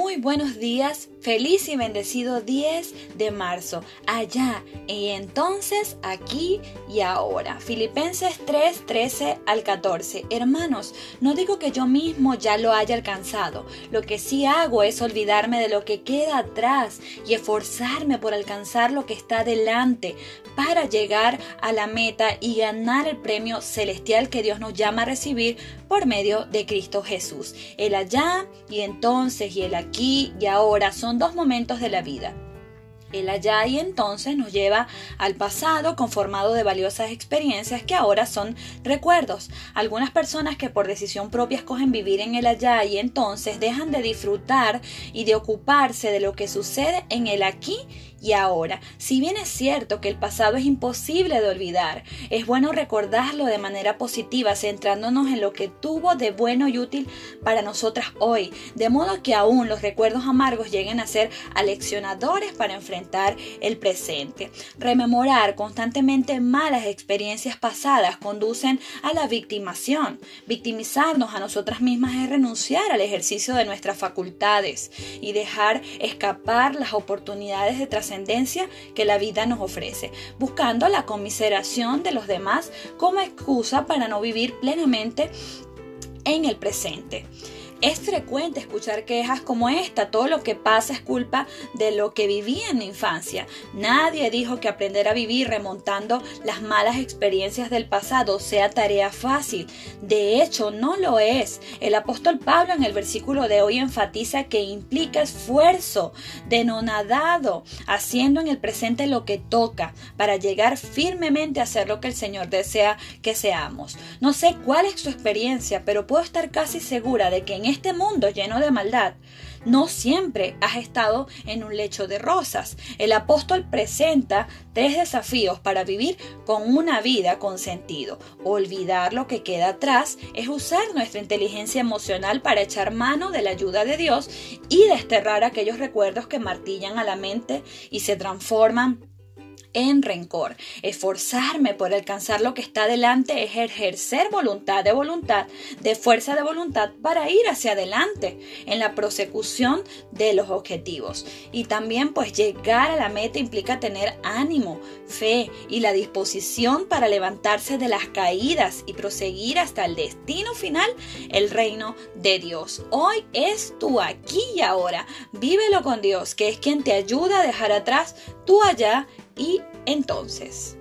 Muy buenos días, feliz y bendecido 10 de marzo, allá y entonces, aquí y ahora. Filipenses 3, 13 al 14. Hermanos, no digo que yo mismo ya lo haya alcanzado, lo que sí hago es olvidarme de lo que queda atrás y esforzarme por alcanzar lo que está delante para llegar a la meta y ganar el premio celestial que Dios nos llama a recibir por medio de Cristo Jesús. El allá y entonces y el aquí y ahora son dos momentos de la vida. El allá y entonces nos lleva al pasado conformado de valiosas experiencias que ahora son recuerdos. Algunas personas que por decisión propia escogen vivir en el allá y entonces dejan de disfrutar y de ocuparse de lo que sucede en el aquí y ahora. Si bien es cierto que el pasado es imposible de olvidar, es bueno recordarlo de manera positiva, centrándonos en lo que tuvo de bueno y útil para nosotras hoy, de modo que aún los recuerdos amargos lleguen a ser aleccionadores para enfrentar el presente. Rememorar constantemente malas experiencias pasadas conducen a la victimación. Victimizarnos a nosotras mismas es renunciar al ejercicio de nuestras facultades y dejar escapar las oportunidades de trascendencia que la vida nos ofrece, buscando la conmiseración de los demás como excusa para no vivir plenamente en el presente. Es frecuente escuchar quejas como esta, todo lo que pasa es culpa de lo que viví en la infancia. Nadie dijo que aprender a vivir remontando las malas experiencias del pasado sea tarea fácil. De hecho, no lo es. El apóstol Pablo en el versículo de hoy enfatiza que implica esfuerzo, denonadado, haciendo en el presente lo que toca para llegar firmemente a hacer lo que el Señor desea que seamos. No sé cuál es tu experiencia, pero puedo estar casi segura de que en este mundo lleno de maldad, no siempre has estado en un lecho de rosas. El apóstol presenta tres desafíos para vivir con una vida con sentido. Olvidar lo que queda atrás es usar nuestra inteligencia emocional para echar mano de la ayuda de Dios y desterrar aquellos recuerdos que martillan a la mente y se transforman en rencor. Esforzarme por alcanzar lo que está delante es ejercer voluntad de voluntad, de fuerza de voluntad para ir hacia adelante en la prosecución de los objetivos. Y también pues llegar a la meta implica tener ánimo, fe y la disposición para levantarse de las caídas y proseguir hasta el destino final, el reino de Dios. Hoy es tu aquí y ahora. Vívelo con Dios, que es quien te ayuda a dejar atrás tú allá y entonces.